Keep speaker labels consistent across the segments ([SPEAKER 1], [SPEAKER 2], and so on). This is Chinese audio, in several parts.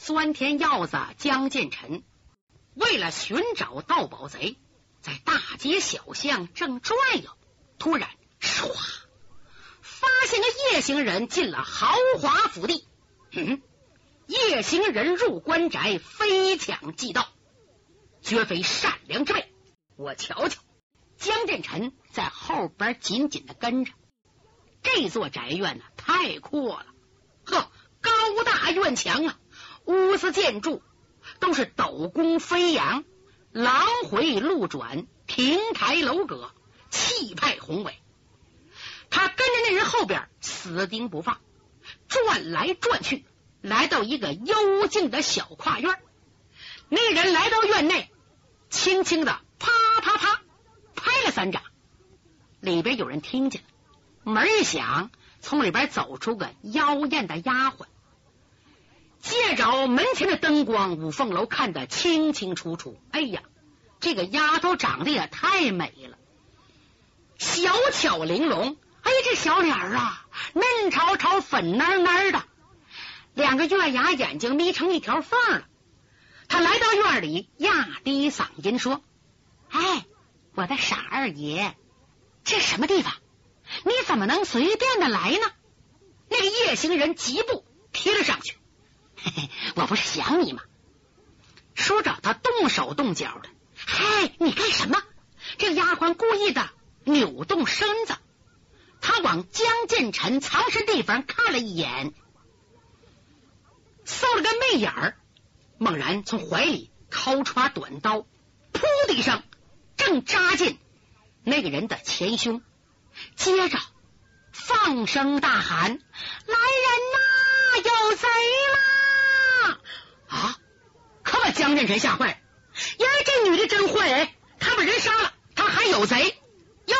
[SPEAKER 1] 酸甜药子江建臣为了寻找盗宝贼，在大街小巷正转悠，突然唰，发现个夜行人进了豪华府邸。嗯，夜行人入官宅，非抢即盗，绝非善良之辈。我瞧瞧，江建臣在后边紧紧的跟着。这座宅院呢，太阔了，呵，高大院墙啊！屋子建筑都是斗拱飞扬、廊回路转、亭台楼阁，气派宏伟。他跟着那人后边死盯不放，转来转去，来到一个幽静的小跨院。那人来到院内，轻轻的啪啪啪拍了三掌，里边有人听见了。门一响，从里边走出个妖艳的丫鬟。借着门前的灯光，五凤楼看得清清楚楚。哎呀，这个丫头长得也太美了，小巧玲珑。哎，这小脸儿啊，嫩潮潮、粉嫩嫩的，两个月牙眼睛眯成一条缝了。他来到院里，压低嗓音说：“哎，我的傻二爷，这什么地方？你怎么能随便的来呢？”那个夜行人疾步贴了上去。嘿嘿，我不是想你吗？说着，他动手动脚的。嗨，你干什么？这丫鬟故意的扭动身子，他往江建臣藏身地方看了一眼，搜了个媚眼儿，猛然从怀里掏出短刀，噗的一声，正扎进那个人的前胸，接着放声大喊：“来人呐，有贼啦！”啊！可把江建臣吓坏了。呀，这女的真坏哎！她把人杀了，她还有贼哟！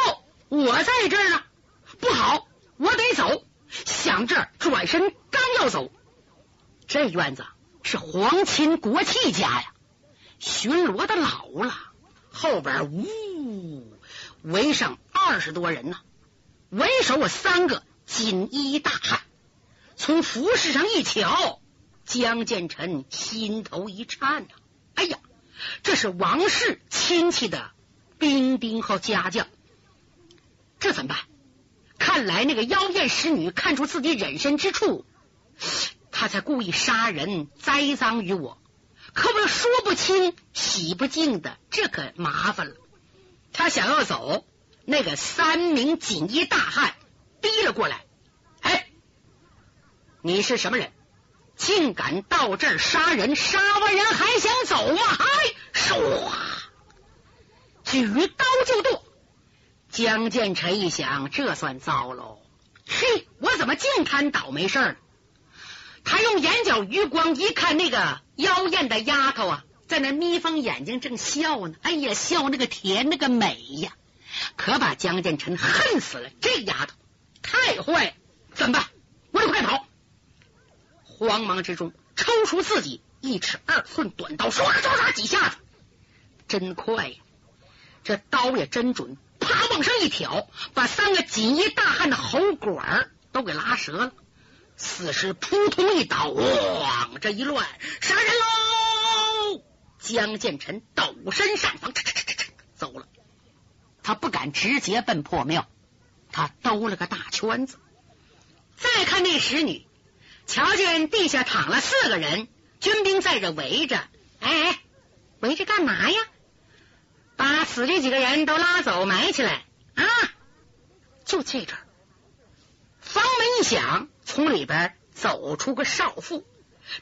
[SPEAKER 1] 我在这儿呢，不好，我得走。想这转身刚要走，这院子是皇亲国戚家呀，巡逻的老了，后边呜围上二十多人呢，为首我三个锦衣大汉，从服饰上一瞧。江建臣心头一颤呐！哎呀，这是王氏亲戚的兵丁和家将，这怎么办？看来那个妖艳使女看出自己忍身之处，他才故意杀人栽赃于我。可我说不清洗不净的，这可麻烦了。他想要走，那个三名锦衣大汉逼了过来。哎，你是什么人？竟敢到这儿杀人！杀完人还想走吗？哎，唰，举刀就剁。江建成一想，这算糟喽！嘿，我怎么净摊倒霉事儿？他用眼角余光一看，那个妖艳的丫头啊，在那眯缝眼睛正笑呢。哎呀，笑那个甜，那个美呀，可把江建成恨死了。这丫头太坏了，怎么办？我得快跑！慌忙之中，抽出自己一尺二寸短刀，唰唰唰几下子，真快呀！这刀也真准，啪往上一挑，把三个锦衣大汉的喉管都给拉折了。死尸扑通一倒，哇！这一乱，杀人喽！江建臣抖身上房，走了。他不敢直接奔破庙，他兜了个大圈子。再看那使女。瞧见地下躺了四个人，军兵在这围着。哎哎，围着干嘛呀？把死这几个人都拉走，埋起来啊！就这阵，房门一响，从里边走出个少妇。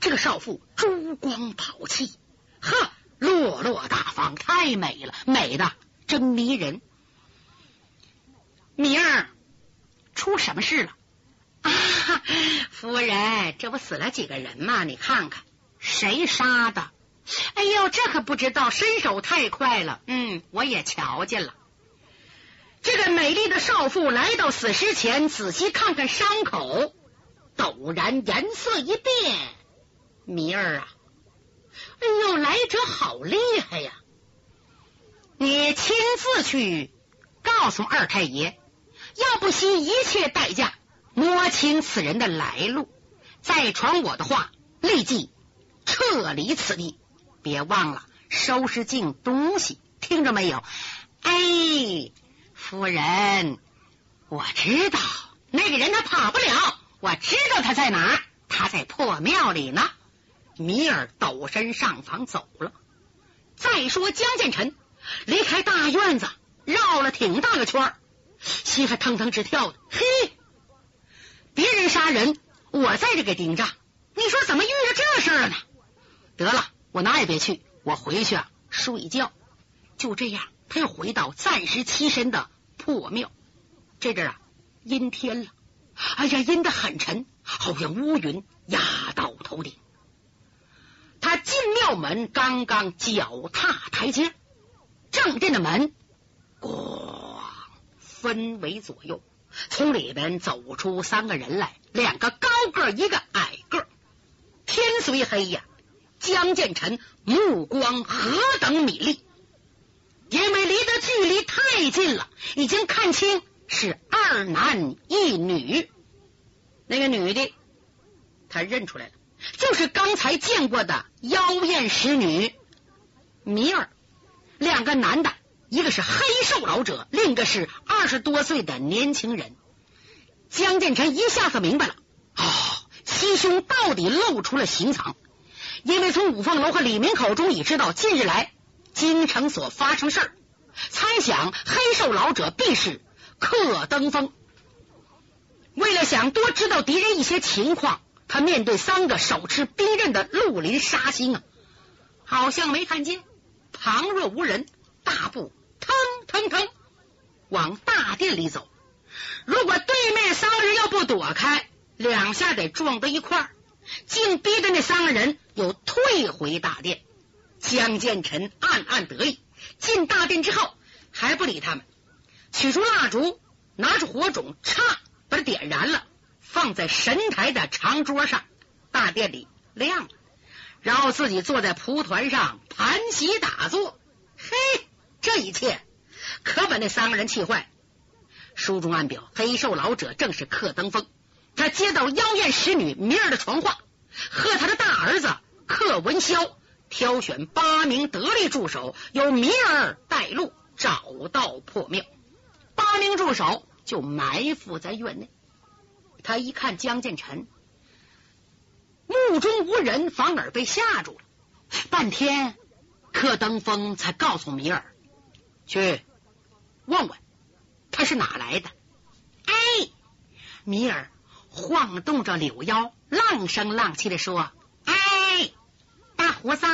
[SPEAKER 1] 这个少妇珠光宝气，呵，落落大方，太美了，美的真迷人。明儿出什么事了？夫人，这不死了几个人吗？你看看，谁杀的？哎呦，这可不知道，身手太快了。嗯，我也瞧见了。这个美丽的少妇来到死尸前，仔细看看伤口，陡然颜色一变。明儿啊，哎呦，来者好厉害呀！你亲自去告诉二太爷，要不惜一切代价。摸清此人的来路，再传我的话，立即撤离此地。别忘了收拾净东西，听着没有？哎，夫人，我知道那个人他跑不了，我知道他在哪，他在破庙里呢。米尔抖身上房走了。再说江建成离开大院子，绕了挺大个圈心还腾腾直跳的。嘿，别人杀人，我在这给盯着，你说怎么遇到这事儿呢？得了。我哪也别去，我回去啊睡觉。就这样，他又回到暂时栖身的破庙。这阵啊，阴天了，哎呀，阴得很沉，好像乌云压到头顶。他进庙门，刚刚脚踏台阶，正殿的门咣分为左右，从里边走出三个人来，两个高个，一个矮个。天虽黑呀。江建成目光何等敏锐，因为离得距离太近了，已经看清是二男一女。那个女的，他认出来了，就是刚才见过的妖艳使女米尔。两个男的，一个是黑瘦老者，另一个是二十多岁的年轻人。江建成一下子明白了，啊，七兄到底露出了行藏。因为从五凤楼和李明口中已知道近日来京城所发生事儿，猜想黑瘦老者必是克登峰。为了想多知道敌人一些情况，他面对三个手持兵刃的绿林杀星啊，好像没看见，旁若无人，大步腾腾腾往大殿里走。如果对面三个人要不躲开，两下得撞到一块儿。竟逼得那三个人又退回大殿。江建成暗暗得意。进大殿之后，还不理他们，取出蜡烛，拿出火种，嚓，把它点燃了，放在神台的长桌上。大殿里亮了，然后自己坐在蒲团上盘膝打坐。嘿，这一切可把那三个人气坏。书中暗表，黑瘦老者正是克登峰。他接到妖艳使女明儿的传话，和他的大儿子克文霄挑选八名得力助手，由明儿带路，找到破庙。八名助手就埋伏在院内。他一看江建成目中无人，反而被吓住了。半天，克登峰才告诉明儿去问问他是哪来的。哎，米尔。晃动着柳腰，浪声浪气的说：“哎，大胡子，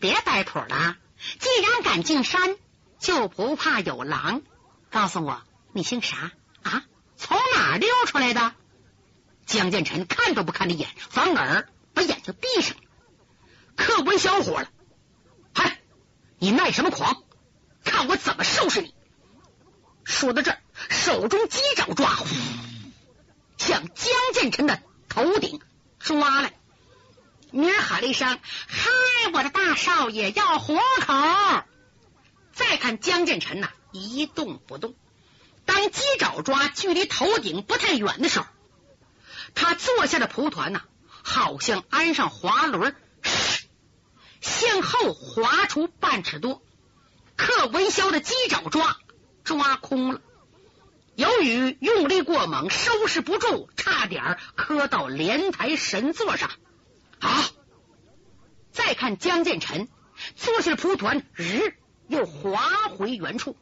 [SPEAKER 1] 别摆谱了！既然敢进山，就不怕有狼。告诉我，你姓啥啊？从哪溜出来的？”江建成看都不看你一眼，反而把眼睛闭上了。客官小火了：“嗨，你卖什么狂？看我怎么收拾你！”说到这儿，手中鸡爪抓。向江建成的头顶抓来，明儿喊了一声：“嗨，我的大少爷要活口！”再看江建成呐，一动不动。当鸡爪抓距离头顶不太远的时候，他坐下的蒲团呐，好像安上滑轮，向后滑出半尺多。克文霄的鸡爪抓抓空了。由于用力过猛，收拾不住，差点磕到莲台神座上。好，再看江建成坐下蒲团，日又滑回原处。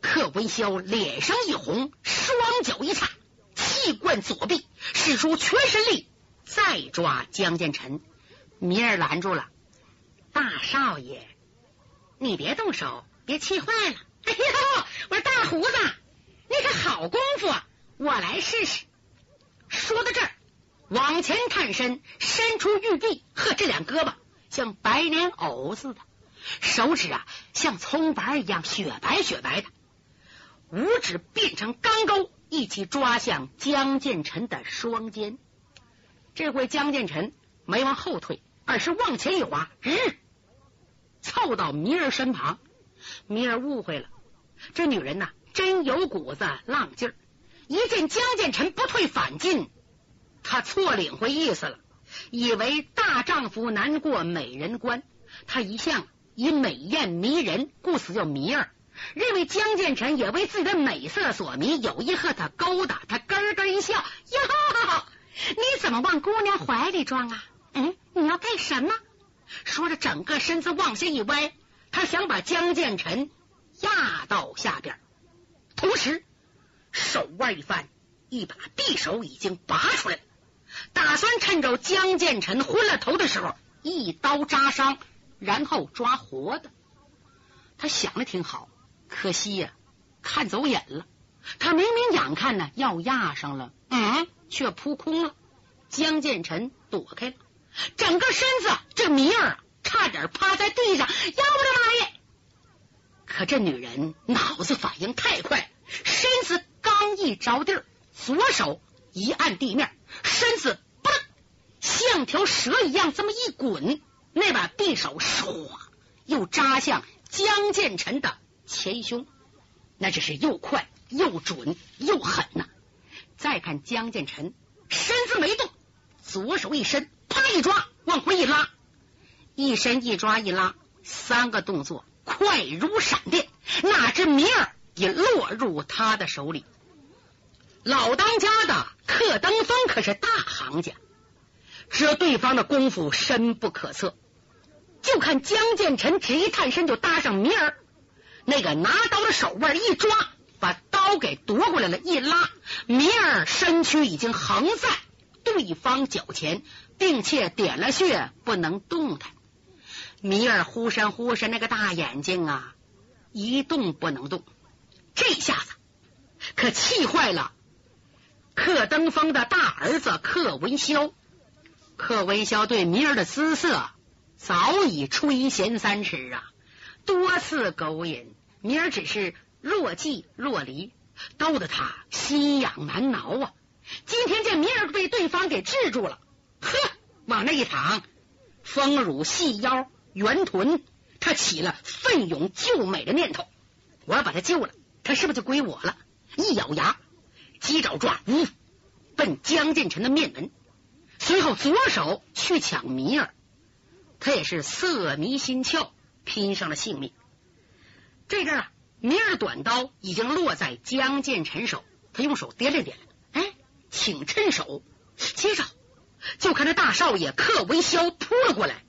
[SPEAKER 1] 柯文霄脸上一红，双脚一踏，气贯左臂，使出全身力再抓江建成。明儿拦住了，大少爷，你别动手，别气坏了。哎呦，我说大胡子。你可好功夫啊！我来试试。说到这儿，往前探身，伸出玉臂，呵，这两胳膊像白莲藕似的，手指啊像葱白一样雪白雪白的，五指变成钢钩，一起抓向江建成的双肩。这回江建成没往后退，而是往前一滑，日凑到米儿身旁。米儿误会了，这女人呐。真有股子浪劲儿！一见江建成不退反进，他错领会意思了。以为大丈夫难过美人关。他一向以美艳迷人，故此叫迷儿。认为江建成也为自己的美色所迷，有意和他勾搭。他咯咯一笑：“哟，你怎么往姑娘怀里装啊？嗯，你要干什么？”说着，整个身子往下一歪，他想把江建成压到下边，同时手腕一翻，一把匕首已经拔出来了，打算趁着江建成昏了头的时候一刀扎伤，然后抓活的。他想的挺好，可惜呀，看走眼了。他明明眼看呢要压上了，嗯，却扑空了。江建成躲开了。整个身子，这迷儿差点趴在地上。呀，我的妈耶！可这女人脑子反应太快，身子刚一着地儿，左手一按地面，身子嘣，像条蛇一样这么一滚，那把匕首唰又扎向江建成的前胸，那只是又快又准又狠呐！再看江建成身子没动，左手一伸。一抓，往回一拉，一伸一抓一拉，三个动作快如闪电。哪知米儿也落入他的手里。老当家的克登峰可是大行家，知对方的功夫深不可测。就看江建成只一探身就搭上米儿，那个拿刀的手腕一抓，把刀给夺过来了。一拉，米儿身躯已经横在对方脚前。并且点了穴，不能动弹。米尔忽闪忽闪，那个大眼睛啊，一动不能动。这下子可气坏了克登峰的大儿子克文霄。克文霄对米尔的姿色早已垂涎三尺啊，多次勾引米尔，只是若即若离，逗得他心痒难挠啊。今天这米尔被对方给制住了。呵，往那一躺，丰乳细腰圆臀，他起了奋勇救美的念头。我要把他救了，他是不是就归我了？一咬牙，鸡爪抓，呜，奔江建成的面门。随后左手去抢米儿，他也是色迷心窍，拼上了性命。这阵啊，米儿短刀已经落在江建成手，他用手掂了掂，请趁手，接着。就看这大少爷克文霄扑了过来，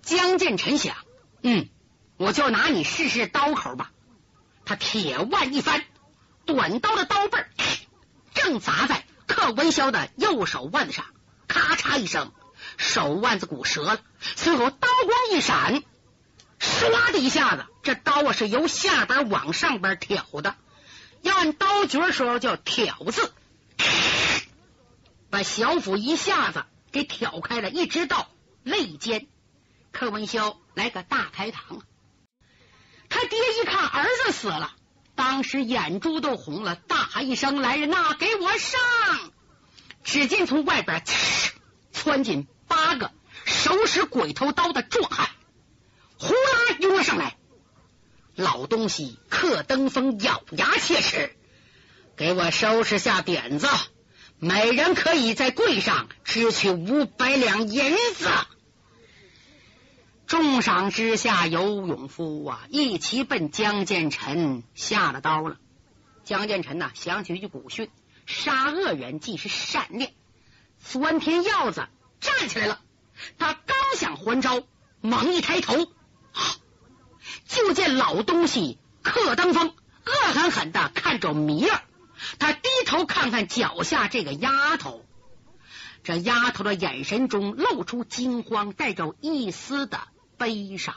[SPEAKER 1] 江建臣想，嗯，我就拿你试试刀口吧。他铁腕一翻，短刀的刀背正砸在克文霄的右手腕子上，咔嚓一声，手腕子骨折了。随后刀光一闪，唰的一下子，这刀啊是由下边往上边挑的，要按刀诀时候叫挑字。把小腹一下子给挑开了，一直到肋间。柯文霄来个大开膛，他爹一看儿子死了，当时眼珠都红了，大喊一声：“来人呐，给我上！”只见从外边窜进八个手使鬼头刀的壮汉，呼啦拥上来。老东西克登峰咬牙切齿：“给我收拾下点子！”每人可以在柜上支取五百两银子。重赏之下有勇夫啊！一齐奔江建臣下了刀了。江建臣呐，想起一句古训：杀恶人即是善念。钻天鹞子站起来了，他刚想还招，猛一抬头，就见老东西克登峰恶狠狠的看着米儿。他低头看看脚下这个丫头，这丫头的眼神中露出惊慌，带着一丝的悲伤。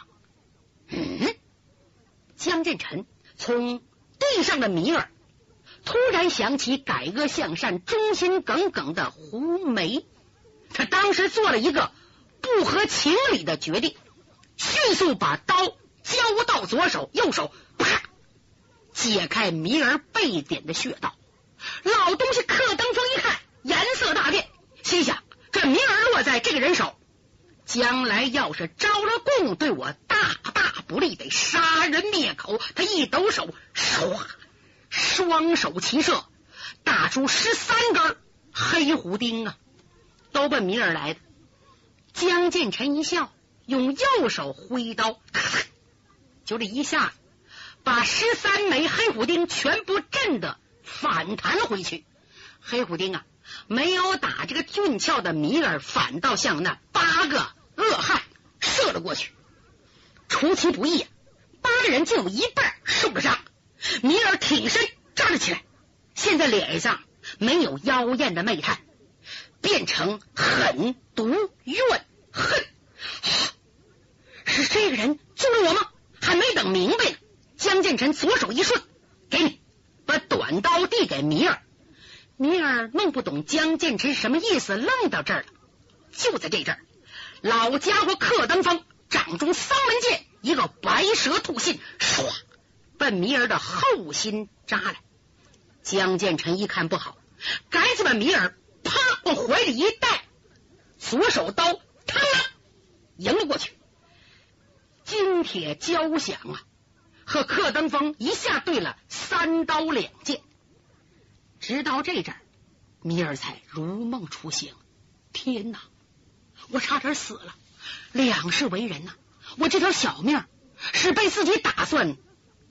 [SPEAKER 1] 嗯，江建成从地上的米儿突然想起改恶向善、忠心耿耿的胡梅，他当时做了一个不合情理的决定，迅速把刀交到左手，右手啪。解开米儿被点的穴道，老东西克登峰一看，颜色大变，心想：这米儿落在这个人手，将来要是招了供，对我大大不利，得杀人灭口。他一抖手，唰，双手齐射，打出十三根黑虎钉啊，都奔米儿来的。江建成一笑，用右手挥刀，咔就这一下，把十三枚黑虎钉全部震得反弹了回去。黑虎钉啊，没有打这个俊俏的米尔，反倒向那八个恶汉射了过去。出其不意，八个人竟有一半受了伤。米尔挺身站了起来，现在脸上没有妖艳的媚态，变成狠、毒、怨、恨。是这个人救了我吗？还没等明白呢，江建成左手一顺，给你把短刀递给米尔。米尔弄不懂江建成什么意思，愣到这儿了。就在这阵儿，老家伙克登峰掌中三门剑，一个白蛇吐信，唰。奔米尔的后心扎来，江建成一看不好，赶紧把米尔啪往怀里一带，左手刀嘡迎了过去。金铁交响啊，和克登峰一下对了三刀两剑。直到这阵，米尔才如梦初醒。天哪，我差点死了！两世为人呐，我这条小命是被自己打算。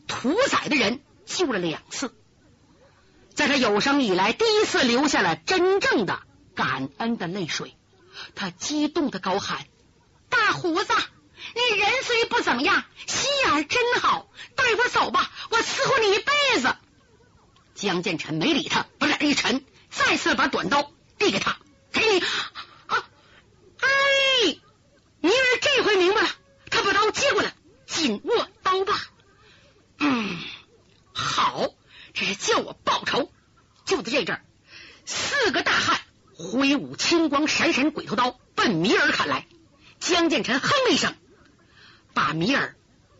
[SPEAKER 1] 屠宰的人救了两次，在他有生以来第一次流下了真正的感恩的泪水。他激动的高喊：“大胡子，你人虽不怎么样，心眼真好，带我走吧，我伺候你一辈子。”江建成没理他，把脸一沉，再次把短刀递给他：“给你。”啊！哎，尼尔这回明白了，他把刀接过来，紧握刀把。嗯，好，这是叫我报仇。就在这阵儿，四个大汉挥舞青光闪闪鬼头刀奔米尔砍来。江建成哼了一声，把米尔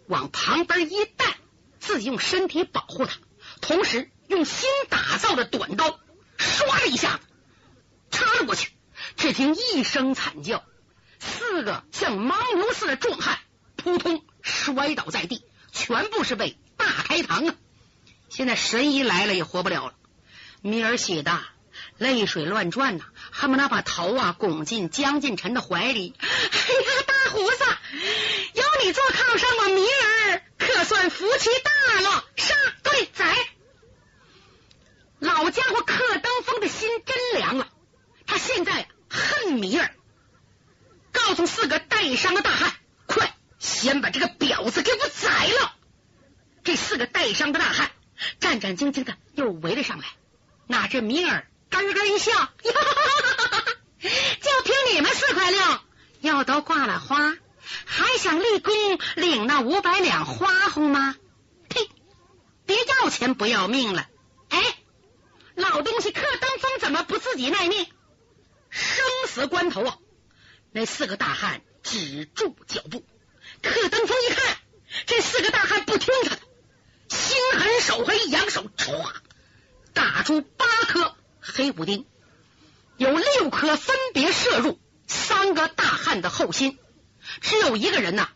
[SPEAKER 1] 往旁边一带，自己用身体保护他，同时用新打造的短刀唰的一下子插了过去。只听一声惨叫，四个像牦牛似的壮汉扑通摔倒在地，全部是被。大开膛啊！现在神医来了也活不了了。米尔喜的泪水乱转呐，恨不得把头啊拱进江进臣的怀里。哎呀，大胡子，有你做靠山，我明儿可算福气大了。杀，对，宰！老家伙克登峰的心真凉了，他现在恨米儿，告诉四个带伤的大汉，快先把这个婊子给我宰了。这四个带伤的大汉战战兢兢的又围了上来，哪知米儿咯咯一笑，就凭你们四块六，药都挂了花，还想立功领那五百两花红吗？呸！别要钱不要命了！哎，老东西，克登峰怎么不自己卖命？生死关头啊！那四个大汉止住脚步，克登峰一看，这四个大汉不听他的。心狠手黑，扬手唰打出八颗黑虎丁，有六颗分别射入三个大汉的后心，只有一个人呐，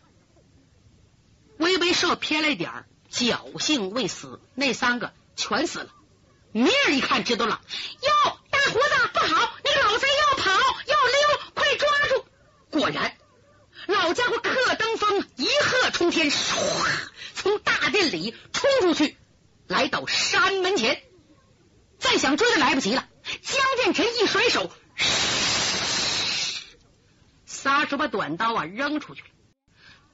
[SPEAKER 1] 微微射偏了一点侥幸未死，那三个全死了。明儿一看知道了，哟，大胡子不好，那个老贼要跑要溜，快抓住！果然，老家伙克登峰一鹤冲天，唰。从大殿里冲出去，来到山门前，再想追的来不及了。江建臣一甩手，撒手把短刀啊扔出去了。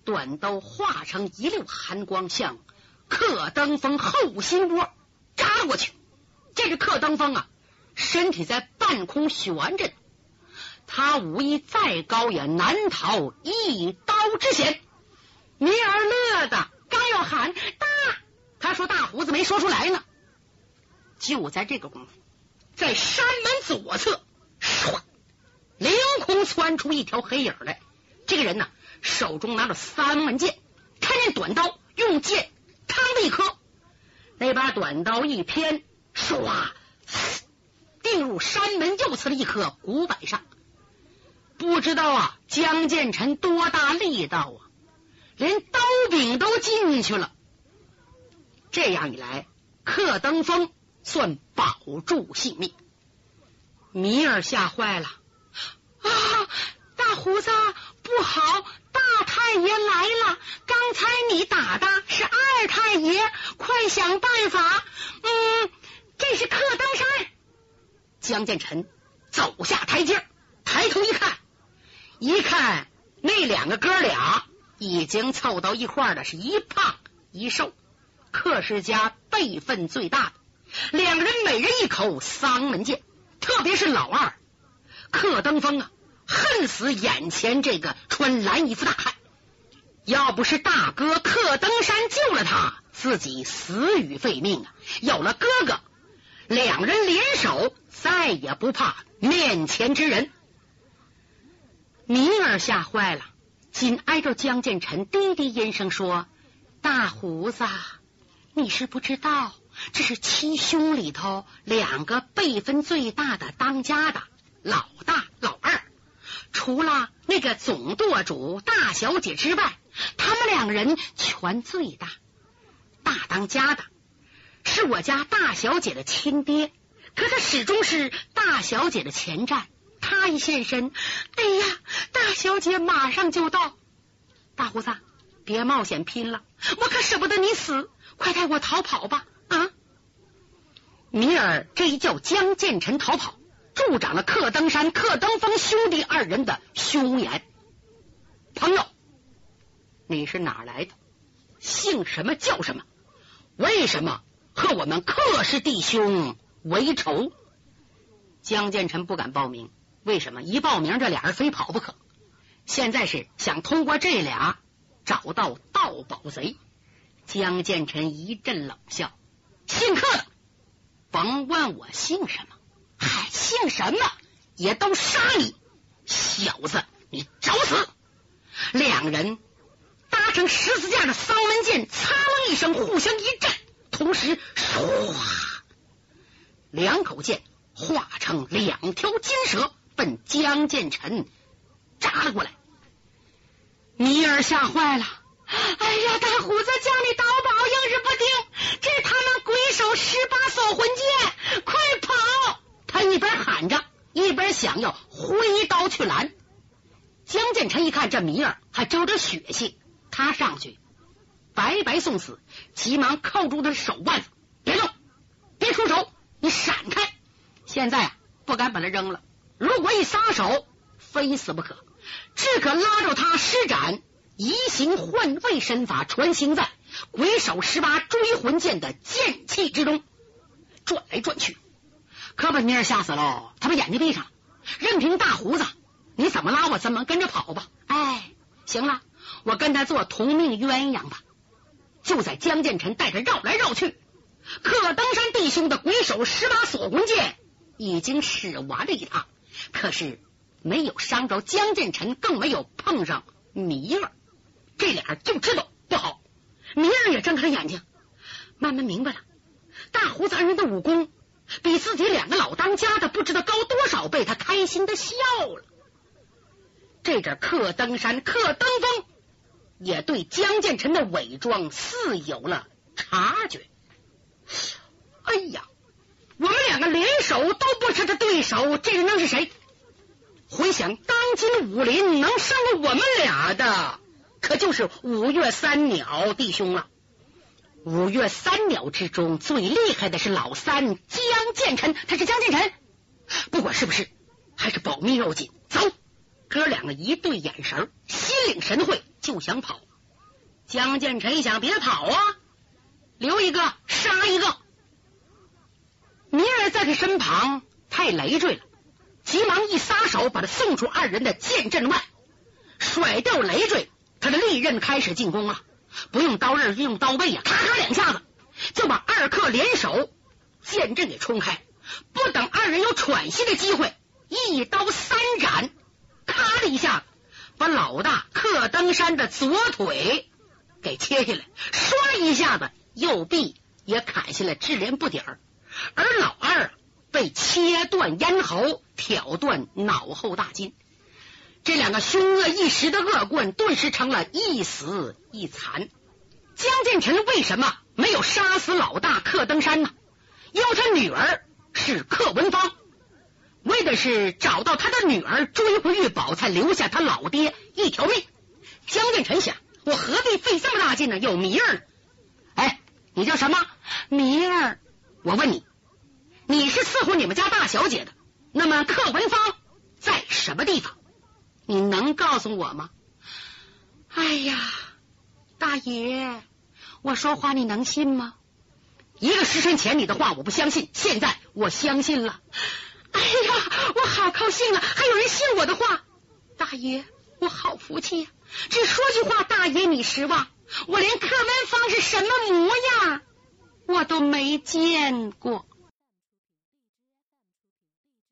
[SPEAKER 1] 短刀化成一溜寒光，向克登峰后心窝扎过去。这是克登峰啊，身体在半空悬着，他武艺再高也难逃一刀之险。米尔乐的。刚要喊大，他说大胡子没说出来呢。就在这个功夫，在山门左侧，唰，凌空窜出一条黑影来。这个人呢，手中拿着三门剑，看见短刀，用剑嘡的一颗，那把短刀一偏，唰，钉入山门右侧的一棵古柏上。不知道啊，江建成多大力道啊！连刀柄都进去了，这样一来，克登峰算保住性命。米尔吓坏了啊！大胡子，不好，大太爷来了！刚才你打的是二太爷，快想办法！嗯，这是柯登山。江建成走下台阶，抬头一看，一看那两个哥俩已经凑到一块了，是一胖一瘦，柯世家辈分最大的，两人每人一口丧门剑，特别是老二克登峰啊。恨死眼前这个穿蓝衣服大汉！要不是大哥克登山救了他，自己死于废命啊！有了哥哥，两人联手，再也不怕面前之人。米儿吓坏了，紧挨着江建臣，低低音声说：“大胡子，你是不知道，这是七兄里头两个辈分最大的当家的，老大、老二。”除了那个总舵主大小姐之外，他们两人权最大。大当家的是我家大小姐的亲爹，可他始终是大小姐的前站。他一现身，哎呀，大小姐马上就到。大胡子，别冒险拼了，我可舍不得你死，快带我逃跑吧！啊！米尔这一叫江建成逃跑。助长了克登山、克登峰兄弟二人的凶言。朋友，你是哪来的？姓什么？叫什么？为什么和我们克氏弟兄为仇？江建成不敢报名，为什么？一报名，这俩人非跑不可。现在是想通过这俩找到盗宝贼。江建成一阵冷笑：“姓克的，甭问我姓什么。”嗨，姓什么也都杀你，小子，你找死！两人搭成十字架的丧门剑，擦啷一声，互相一震，同时唰，两口剑化成两条金蛇，奔江建成扎了过来。尼尔吓坏了，哎呀，大胡子叫你刀宝硬是不听，这他妈鬼手十八锁魂剑，快跑！他一边喊着，一边想要挥刀去拦。江建成一看这米儿还招着血性，他上去白白送死，急忙扣住他的手腕子，别动，别出手，你闪开！现在啊不敢把他扔了，如果一撒手，非死不可，只可拉着他施展移形换位身法，穿行在鬼手十八追魂剑的剑气之中，转来转去。可把米尔吓死了！他把眼睛闭上，任凭大胡子你怎么拉我怎么跟着跑吧。哎，行了，我跟他做同命鸳鸯吧。就在江建成带着绕来绕去，可登山弟兄的鬼手十八锁魂剑已经使完了一趟，可是没有伤着江建成，更没有碰上米尔。这俩就知道不好。明儿也睁开了眼睛，慢慢明白了，大胡子二人的武功。比自己两个老当家的不知道高多少倍，他开心的笑了。这阵克登山、克登峰也对江建成的伪装似有了察觉。哎呀，我们两个联手都不是他对手，这人能是谁？回想当今武林能胜过我们俩的，可就是五岳三鸟弟兄了。五岳三鸟之中最厉害的是老三江建臣，他是江建臣，不管是不是，还是保命要紧。走，哥两个一对眼神，心领神会，就想跑。江建臣想，别跑啊，留一个杀一个。明儿在他身旁太累赘了，急忙一撒手，把他送出二人的剑阵外，甩掉累赘，他的利刃开始进攻了。不用刀刃，用刀背呀，咔咔两下子就把二客联手剑阵给冲开。不等二人有喘息的机会，一刀三斩，咔的一下把老大克登山的左腿给切下来，唰一下子右臂也砍下来，至连不点儿。而老二被切断咽喉，挑断脑后大筋。这两个凶恶一时的恶棍，顿时成了一死一残。江建臣为什么没有杀死老大克登山呢？因为他女儿是克文芳，为的是找到他的女儿，追回玉宝，才留下他老爹一条命。江建臣想，我何必费这么大劲呢？有谜儿呢。哎，你叫什么？
[SPEAKER 2] 谜儿？
[SPEAKER 1] 我问你，你是伺候你们家大小姐的，那么克文芳在什么地方？你能告诉我吗？
[SPEAKER 2] 哎呀，大爷，我说话你能信吗？
[SPEAKER 1] 一个时辰前你的话我不相信，现在我相信了。
[SPEAKER 2] 哎呀，我好高兴啊！还有人信我的话，大爷，我好福气呀！只说句话，大爷你失望，我连柯文芳是什么模样我都没见过。